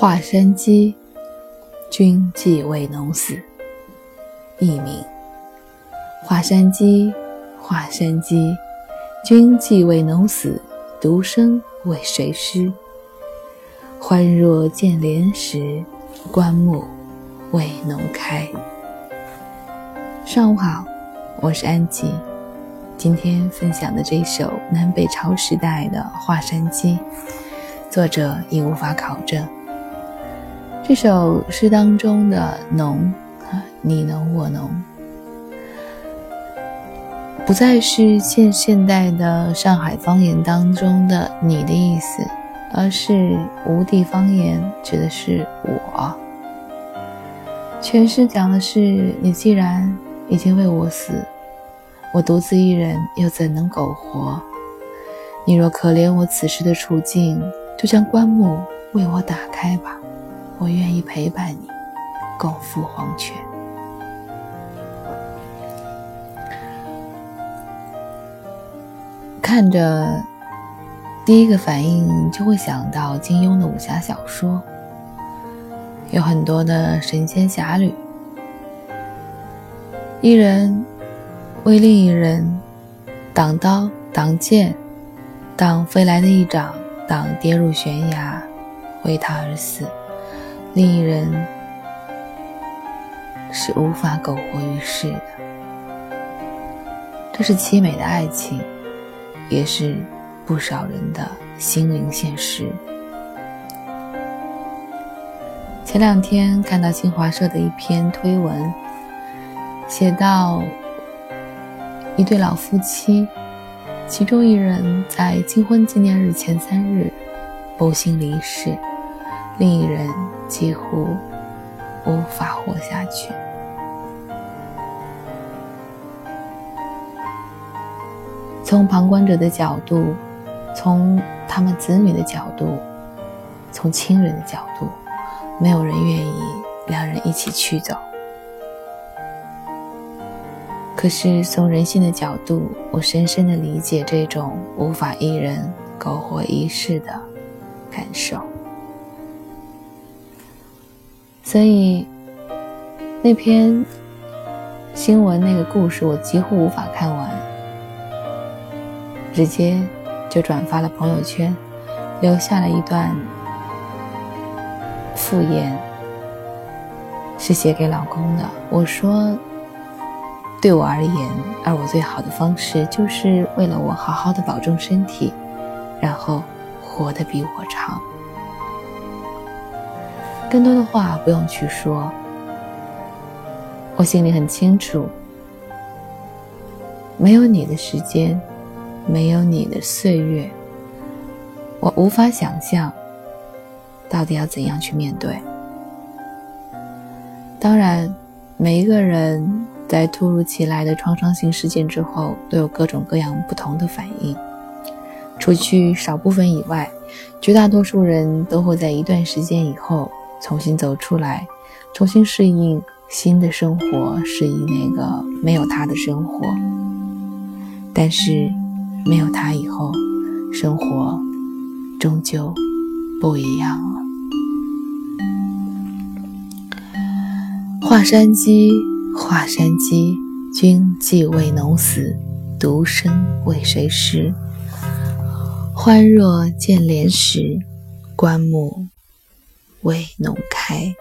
华山鸡，君既为农死。佚名。华山鸡，华山鸡，君既为农死，独生为谁师？欢若见莲时，棺木为农开。上午好，我是安吉。今天分享的这首南北朝时代的《华山鸡》，作者已无法考证。这首诗当中的“侬”啊，你侬我侬，不再是现现代的上海方言当中的“你”的意思，而是吴地方言，指的是我。全诗讲的是你既然已经为我死，我独自一人又怎能苟活？你若可怜我此时的处境，就将棺木为我打开吧。我愿意陪伴你，共赴黄泉。看着，第一个反应就会想到金庸的武侠小说，有很多的神仙侠侣，一人为另一人挡刀、挡剑、挡飞来的一掌、挡跌入悬崖，为他而死。另一人是无法苟活于世的，这是凄美的爱情，也是不少人的心灵现实。前两天看到新华社的一篇推文，写到一对老夫妻，其中一人在金婚纪念日前三日不幸离世。另一人几乎无法活下去。从旁观者的角度，从他们子女的角度，从亲人的角度，没有人愿意两人一起去走。可是从人性的角度，我深深的理解这种无法一人苟活一世的感受。所以，那篇新闻那个故事我几乎无法看完，直接就转发了朋友圈，留下了一段复言，是写给老公的。我说，对我而言，而我最好的方式，就是为了我好好的保重身体，然后活得比我长。更多的话不用去说，我心里很清楚，没有你的时间，没有你的岁月，我无法想象到底要怎样去面对。当然，每一个人在突如其来的创伤性事件之后，都有各种各样不同的反应。除去少部分以外，绝大多数人都会在一段时间以后。重新走出来，重新适应新的生活，适应那个没有他的生活。但是，没有他以后，生活终究不一样了。华山鸡，华山鸡，君既为农死，独生为谁食？欢若见莲时，棺木。未浓开。